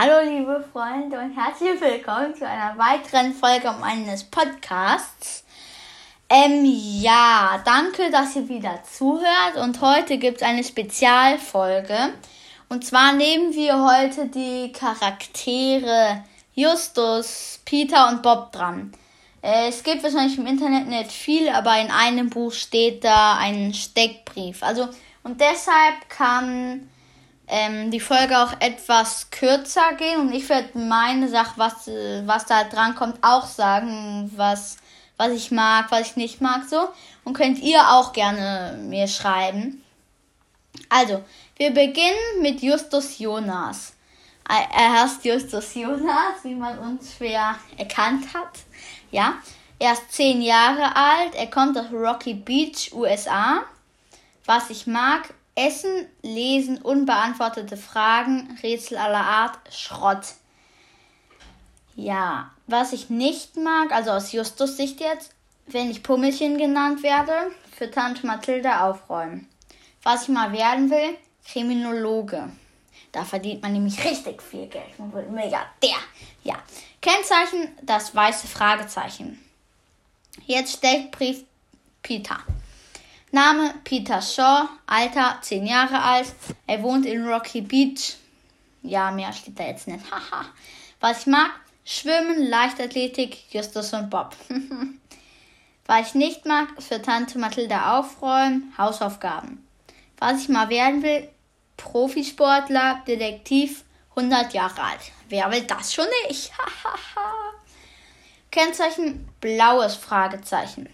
Hallo liebe Freunde und herzlich willkommen zu einer weiteren Folge meines Podcasts. Ähm, ja, danke, dass ihr wieder zuhört und heute gibt es eine Spezialfolge. Und zwar nehmen wir heute die Charaktere Justus, Peter und Bob dran. Äh, es gibt wahrscheinlich im Internet nicht viel, aber in einem Buch steht da ein Steckbrief. Also, und deshalb kann ähm, die Folge auch etwas kürzer gehen und ich werde meine Sache, was, was da dran kommt, auch sagen, was, was ich mag, was ich nicht mag, so. Und könnt ihr auch gerne mir schreiben. Also, wir beginnen mit Justus Jonas. Er heißt Justus Jonas, wie man uns schwer erkannt hat. Ja, er ist zehn Jahre alt, er kommt aus Rocky Beach, USA. Was ich mag, Essen, Lesen, unbeantwortete Fragen, Rätsel aller Art, Schrott. Ja, was ich nicht mag, also aus Justus Sicht jetzt, wenn ich Pummelchen genannt werde, für Tante Mathilde aufräumen. Was ich mal werden will, Kriminologe. Da verdient man nämlich richtig viel Geld. Man wird Milliardär. Ja. Kennzeichen, das weiße Fragezeichen. Jetzt Steckbrief Peter. Name Peter Shaw, Alter 10 Jahre alt. Er wohnt in Rocky Beach. Ja, mehr steht da jetzt nicht. Haha. Was ich mag, Schwimmen, Leichtathletik, Justus und Bob. Was ich nicht mag, für Tante Mathilda aufräumen, Hausaufgaben. Was ich mal werden will, Profisportler, Detektiv, 100 Jahre alt. Wer will das schon nicht? Kennzeichen blaues Fragezeichen.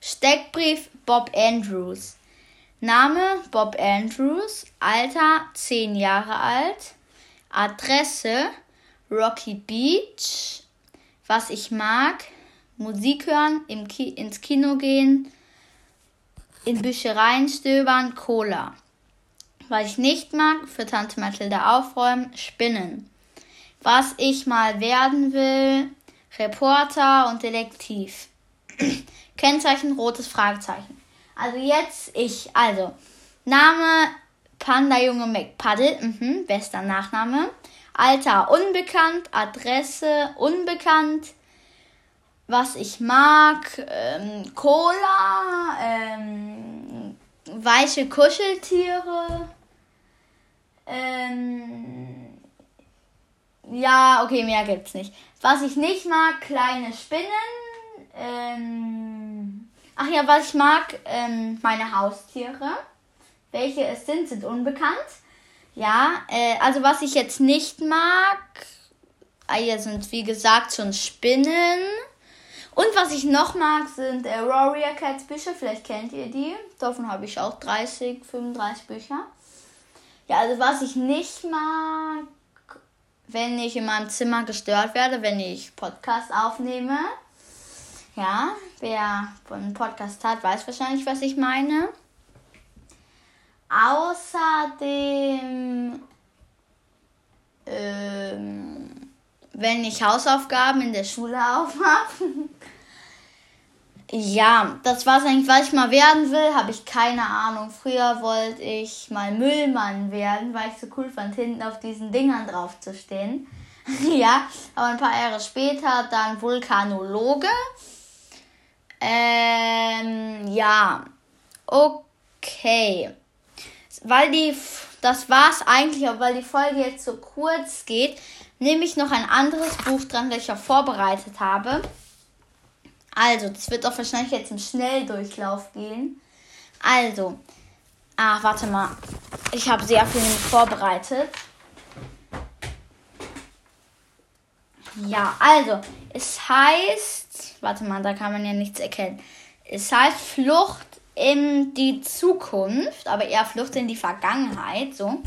Steckbrief Bob Andrews. Name Bob Andrews. Alter 10 Jahre alt. Adresse Rocky Beach. Was ich mag. Musik hören, im Ki ins Kino gehen, in Büchereien stöbern, Cola. Was ich nicht mag, für Tante Mathilde aufräumen, Spinnen. Was ich mal werden will, Reporter und Detektiv. Kennzeichen rotes Fragezeichen. Also jetzt ich. Also Name Panda Junge McPaddle. Mhm, bester Nachname. Alter unbekannt. Adresse unbekannt. Was ich mag. Ähm, Cola. Ähm, weiche Kuscheltiere. Ähm, ja, okay, mehr gibt's nicht. Was ich nicht mag, kleine Spinnen. Ähm, ach ja, was ich mag, ähm, meine Haustiere. Welche es sind, sind unbekannt. Ja, äh, also was ich jetzt nicht mag, hier sind wie gesagt schon Spinnen. Und was ich noch mag, sind äh, Warrior Cats Bücher. Vielleicht kennt ihr die. Davon habe ich auch 30, 35 Bücher. Ja, also was ich nicht mag, wenn ich in meinem Zimmer gestört werde, wenn ich Podcast aufnehme. Ja, wer einen Podcast hat, weiß wahrscheinlich, was ich meine. Außerdem, ähm, wenn ich Hausaufgaben in der Schule aufmache. ja, das war's eigentlich, was ich mal werden will, habe ich keine Ahnung. Früher wollte ich mal Müllmann werden, weil ich so cool fand, hinten auf diesen Dingern drauf zu stehen. ja, aber ein paar Jahre später dann Vulkanologe. Ähm, ja. Okay. Weil die, das war's eigentlich, aber weil die Folge jetzt so kurz geht, nehme ich noch ein anderes Buch dran, das ich auch vorbereitet habe. Also, das wird auch wahrscheinlich jetzt im Schnelldurchlauf gehen. Also, ach, warte mal. Ich habe sehr viel vorbereitet. Ja, also, es heißt, warte mal, da kann man ja nichts erkennen. Es heißt Flucht in die Zukunft, aber eher Flucht in die Vergangenheit, so.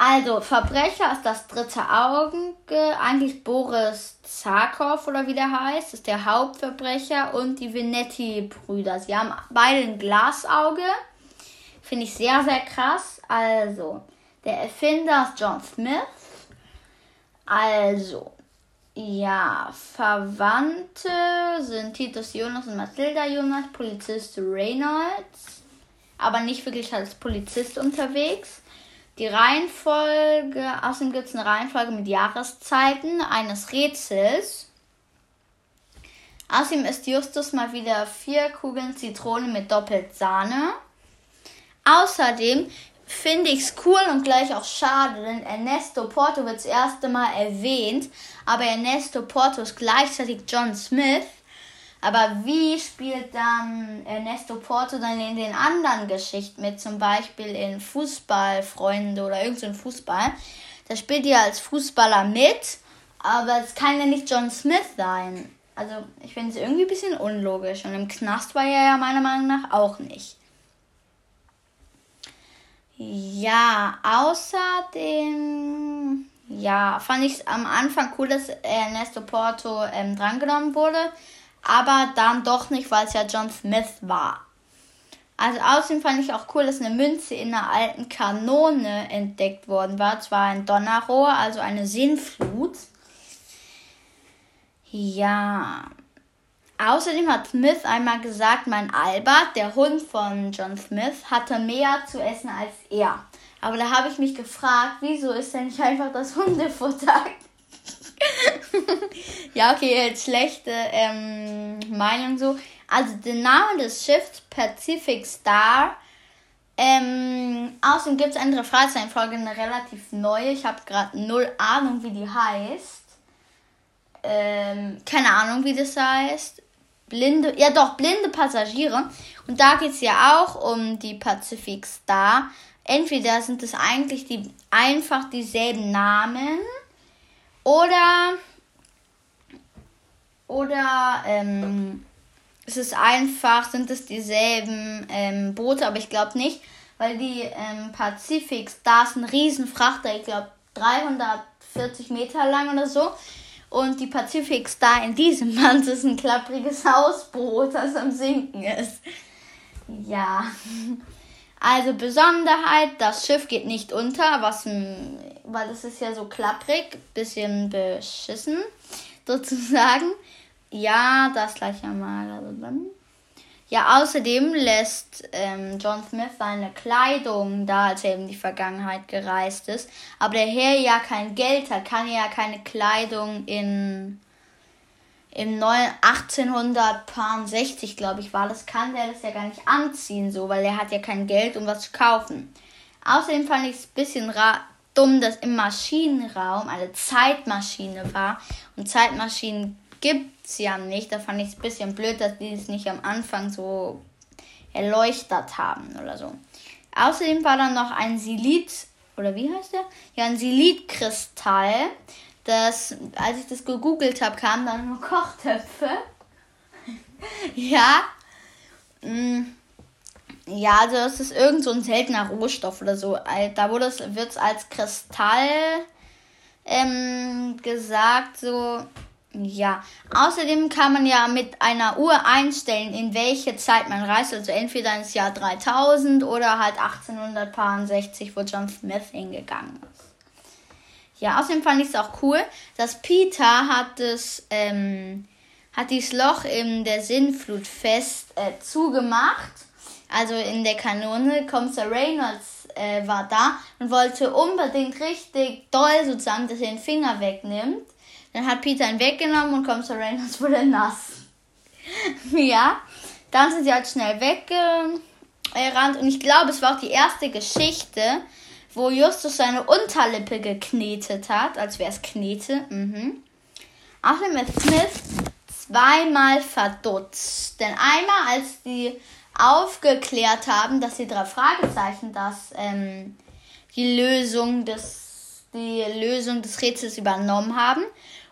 Also, Verbrecher ist das dritte Auge, eigentlich Boris Zarkov oder wie der heißt, ist der Hauptverbrecher und die Venetti-Brüder. Sie haben beide ein Glasauge. Finde ich sehr, sehr krass. Also, der Erfinder ist John Smith. Also, ja, Verwandte sind Titus Jonas und Mathilda Jonas, Polizist Reynolds, aber nicht wirklich als Polizist unterwegs. Die Reihenfolge, außerdem gibt es eine Reihenfolge mit Jahreszeiten eines Rätsels. Außerdem ist Justus mal wieder vier Kugeln Zitrone mit doppelt Sahne. Außerdem finde ich es cool und gleich auch schade, denn Ernesto Porto wird das erste Mal erwähnt, aber Ernesto Porto ist gleichzeitig John Smith. Aber wie spielt dann Ernesto Porto dann in den anderen Geschichten mit, zum Beispiel in Fußballfreunde oder irgendein so Fußball? Da spielt er als Fußballer mit, aber es kann ja nicht John Smith sein. Also ich finde es irgendwie ein bisschen unlogisch. Und im Knast war er ja meiner Meinung nach auch nicht. Ja, außerdem, ja, fand ich es am Anfang cool, dass Ernesto Porto ähm, drangenommen wurde, aber dann doch nicht, weil es ja John Smith war. Also außerdem fand ich auch cool, dass eine Münze in einer alten Kanone entdeckt worden war. Zwar ein Donnerrohr, also eine Sinnflut. Ja, Außerdem hat Smith einmal gesagt, mein Albert, der Hund von John Smith, hatte mehr zu essen als er. Aber da habe ich mich gefragt, wieso ist denn nicht einfach das Hundefutter? ja, okay, jetzt schlechte ähm, Meinung so. Also der Name des Schiffs Pacific Star. Ähm, außerdem gibt es eine Freizeitfolge, eine relativ neue. Ich habe gerade null Ahnung, wie die heißt. Ähm, keine Ahnung, wie das heißt blinde, ja doch, blinde Passagiere. Und da geht es ja auch um die Pacific Star. Entweder sind es eigentlich die einfach dieselben Namen oder oder ähm, es ist einfach, sind es dieselben ähm, Boote, aber ich glaube nicht, weil die ähm, Pacific Star ist ein Riesenfrachter, ich glaube 340 Meter lang oder so. Und die Pacific Star in diesem Land ist ein klappriges Hausboot, das am Sinken ist. Ja. Also Besonderheit, das Schiff geht nicht unter, was weil es ist ja so klapprig, bisschen beschissen, sozusagen. Ja, das gleich einmal. Also. Ja, außerdem lässt ähm, John Smith seine Kleidung da, als er in die Vergangenheit gereist ist. Aber der Herr ja kein Geld hat, kann er ja keine Kleidung in im 1860, glaube ich, war das, kann der das ja gar nicht anziehen, so, weil er hat ja kein Geld, um was zu kaufen. Außerdem fand ich es ein bisschen dumm, dass im Maschinenraum eine Zeitmaschine war. Und Zeitmaschinen gibt es ja nicht. Da fand ich es ein bisschen blöd, dass die es nicht am Anfang so erleuchtet haben oder so. Außerdem war dann noch ein Silit, oder wie heißt der? Ja, ein Silitkristall. Das, als ich das gegoogelt habe, kamen dann nur Kochtöpfe. ja. Mm. Ja, also es ist irgend so ein seltener Rohstoff oder so. Da wird es als Kristall ähm, gesagt, so ja, außerdem kann man ja mit einer Uhr einstellen, in welche Zeit man reist. Also entweder ins Jahr 3000 oder halt 1860, wo John Smith hingegangen ist. Ja, außerdem fand ich es auch cool, dass Peter hat das, ähm, hat dieses Loch in der Sinnflut fest äh, zugemacht. Also in der Kanone. Kommissar Reynolds äh, war da und wollte unbedingt richtig doll sozusagen, dass er den Finger wegnimmt. Dann hat Peter ihn weggenommen und Kommissar Reynolds wurde nass. ja, dann sind sie halt schnell weggerannt. Und ich glaube, es war auch die erste Geschichte, wo Justus seine Unterlippe geknetet hat, als wäre es Knete. Mhm. Ist Smith zweimal verdutzt. Denn einmal, als die aufgeklärt haben, dass die drei Fragezeichen das ähm, die Lösung des die Lösung des Rätsels übernommen haben.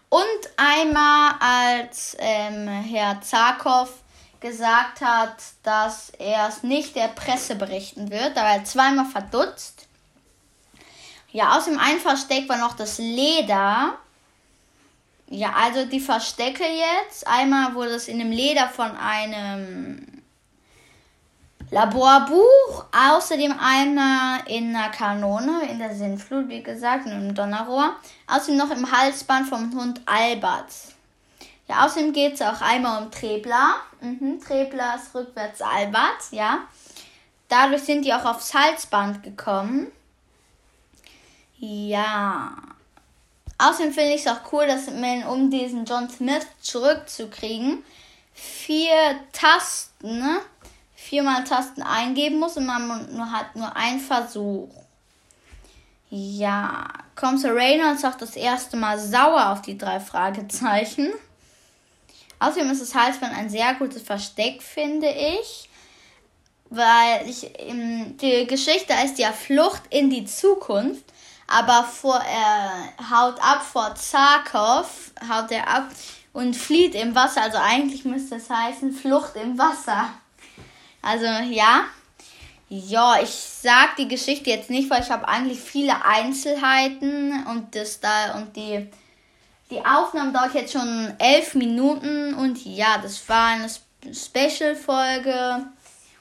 Und einmal, als ähm, Herr Zarkov gesagt hat, dass er es nicht der Presse berichten wird, da war er zweimal verdutzt. Ja, aus dem einen Versteck war noch das Leder. Ja, also die Verstecke jetzt. Einmal wurde es in dem Leder von einem Laborbuch, außerdem einmal in einer Kanone, in der Sinnflut, wie gesagt, in einem Donnerrohr. Außerdem noch im Halsband vom Hund Albert. Ja, außerdem geht es auch einmal um Trebler. Mhm, Trebler ist rückwärts Albert, ja. Dadurch sind die auch aufs Halsband gekommen. Ja. Außerdem finde ich es auch cool, dass man, um diesen John Smith zurückzukriegen, vier Tasten, ne? Viermal Tasten eingeben muss und man nur hat nur einen Versuch. Ja, Comsa Reynolds auch das erste Mal sauer auf die drei Fragezeichen. Außerdem ist es halt ein sehr gutes Versteck, finde ich. Weil ich, die Geschichte ist ja Flucht in die Zukunft. Aber vor, er haut ab vor Zarkov, haut er ab und flieht im Wasser. Also eigentlich müsste es heißen Flucht im Wasser. Also ja. Ja, ich sag die Geschichte jetzt nicht, weil ich habe eigentlich viele Einzelheiten und das da und die die Aufnahme dauert jetzt schon elf Minuten und ja, das war eine Special-Folge.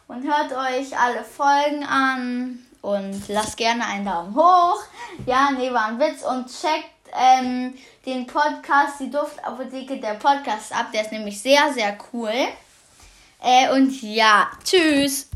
Und hört euch alle Folgen an und lasst gerne einen Daumen hoch. Ja, nee, war ein Witz und checkt ähm, den Podcast, die Duftapotheke der Podcast ab. Der ist nämlich sehr, sehr cool. Äh, und ja, tschüss.